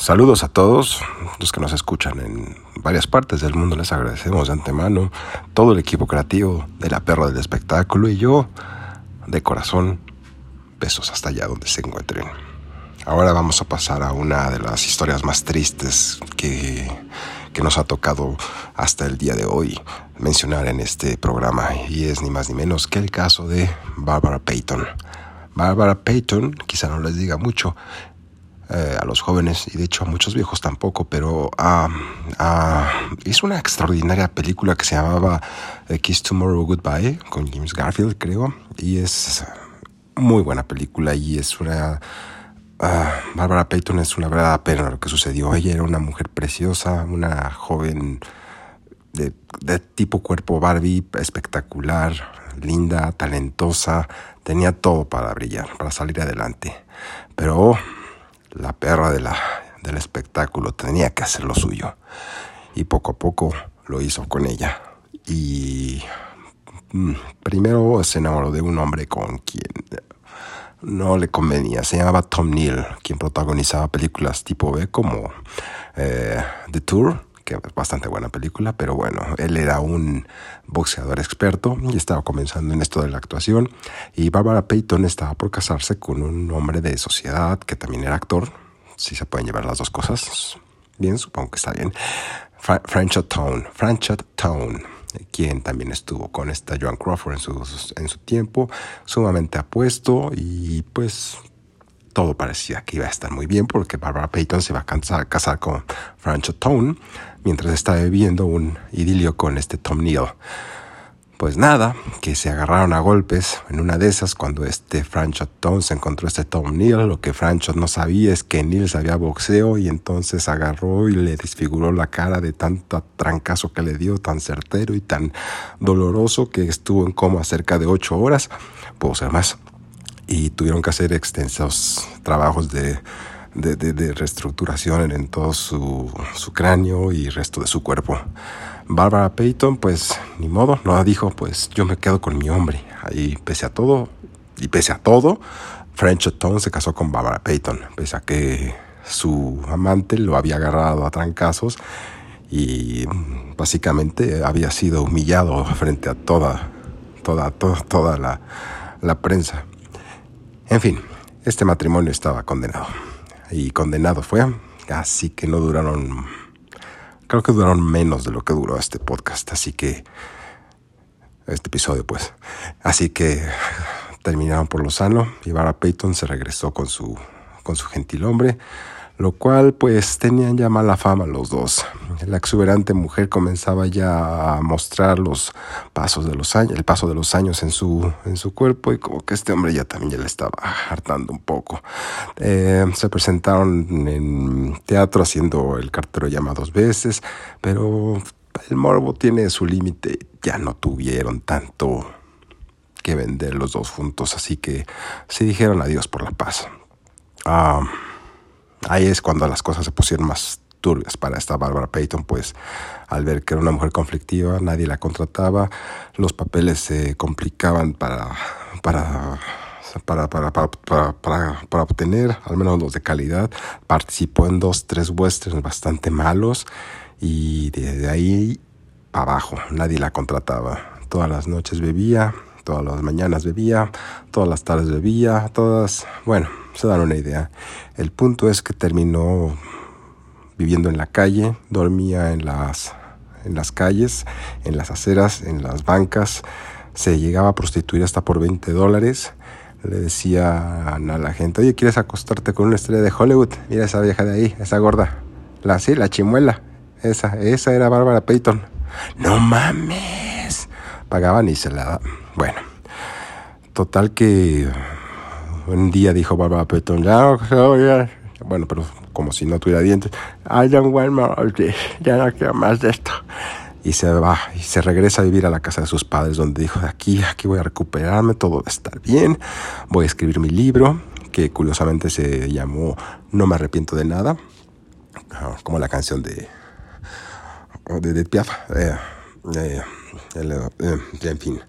Saludos a todos los que nos escuchan en varias partes del mundo. Les agradecemos de antemano todo el equipo creativo de la perra del espectáculo y yo, de corazón, besos hasta allá donde se encuentren. Ahora vamos a pasar a una de las historias más tristes que, que nos ha tocado hasta el día de hoy mencionar en este programa y es ni más ni menos que el caso de Barbara Payton. Barbara Payton, quizá no les diga mucho, eh, a los jóvenes y de hecho a muchos viejos tampoco, pero uh, hizo una extraordinaria película que se llamaba Kiss Tomorrow Goodbye con James Garfield, creo, y es muy buena película y es una... Uh, Barbara Payton es una verdadera pena lo que sucedió. Ella era una mujer preciosa, una joven de tipo cuerpo Barbie, espectacular, linda, talentosa, tenía todo para brillar, para salir adelante. Pero la perra de la, del espectáculo tenía que hacer lo suyo. Y poco a poco lo hizo con ella. Y mm, primero se enamoró de un hombre con quien no le convenía. Se llamaba Tom Neal, quien protagonizaba películas tipo B como eh, The Tour, es bastante buena película, pero bueno, él era un boxeador experto y estaba comenzando en esto de la actuación. Y Barbara Payton estaba por casarse con un hombre de sociedad que también era actor. Si se pueden llevar las dos cosas, bien, supongo que está bien. Fra Tone, Franchot Tone, quien también estuvo con esta Joan Crawford en su, en su tiempo, sumamente apuesto y pues todo parecía que iba a estar muy bien porque Barbara Payton se iba a casar, con Franchot Tone mientras estaba viviendo un idilio con este Tom Neal. Pues nada, que se agarraron a golpes en una de esas cuando este Franchot Tone se encontró este Tom Neal. Lo que Franchot no sabía es que Neal sabía boxeo y entonces agarró y le desfiguró la cara de tanto trancazo que le dio, tan certero y tan doloroso que estuvo en coma cerca de ocho horas. Puedo ser más. Y tuvieron que hacer extensos trabajos de de, de, reestructuración en todo su, su, cráneo y resto de su cuerpo. Barbara Payton, pues ni modo, no dijo, pues yo me quedo con mi hombre. Ahí, pese a todo, y pese a todo, French Tone se casó con Barbara Payton, pese a que su amante lo había agarrado a trancazos y básicamente había sido humillado frente a toda, toda, toda, toda la, la prensa. En fin, este matrimonio estaba condenado y condenado fue. Así que no duraron, creo que duraron menos de lo que duró este podcast. Así que, este episodio pues. Así que terminaron por lo sano y Barra Payton se regresó con su, con su gentil hombre lo cual pues tenían ya mala fama los dos. La exuberante mujer comenzaba ya a mostrar los pasos de los años, el paso de los años en su, en su cuerpo y como que este hombre ya también ya le estaba hartando un poco. Eh, se presentaron en teatro haciendo el cartero llama dos veces, pero el morbo tiene su límite, ya no tuvieron tanto que vender los dos juntos, así que se dijeron adiós por la paz. Ah, ahí es cuando las cosas se pusieron más turbias para esta Barbara Payton, pues al ver que era una mujer conflictiva, nadie la contrataba, los papeles se complicaban para, para, para, para, para, obtener, al menos los de calidad. Participó en dos, tres westerns bastante malos y desde ahí abajo, nadie la contrataba. Todas las noches bebía, todas las mañanas bebía, todas las tardes bebía, todas, bueno, se dan una idea. El punto es que terminó viviendo en la calle, dormía en las, en las calles, en las aceras, en las bancas, se llegaba a prostituir hasta por 20 dólares. Le decía a la gente, oye, ¿quieres acostarte con una estrella de Hollywood? Mira esa vieja de ahí, esa gorda. La, sí, la chimuela. Esa, esa era Bárbara Payton. No mames. Pagaban y se la... Bueno, total que un día dijo Barbara ya, bueno, pero como si no tuviera dientes, I don't want more ya no quiero más de esto. Y se va y se regresa a vivir a la casa de sus padres, donde dijo, aquí, aquí voy a recuperarme, todo va a estar bien, voy a escribir mi libro, que curiosamente se llamó No me arrepiento de nada, ah, como la canción de, de, de Piaf. Eh, eh, eh, en fin.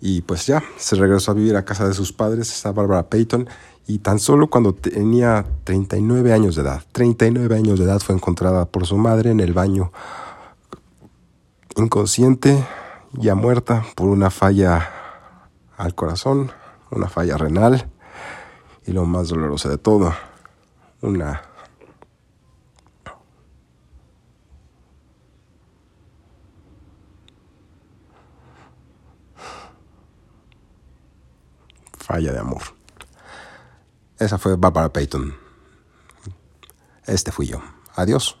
Y pues ya, se regresó a vivir a casa de sus padres, está Barbara Payton, Y tan solo cuando tenía 39 años de edad, 39 años de edad fue encontrada por su madre en el baño, inconsciente, ya muerta por una falla al corazón, una falla renal y lo más doloroso de todo, una falla de amor. Esa fue Barbara Payton. Este fui yo. Adiós.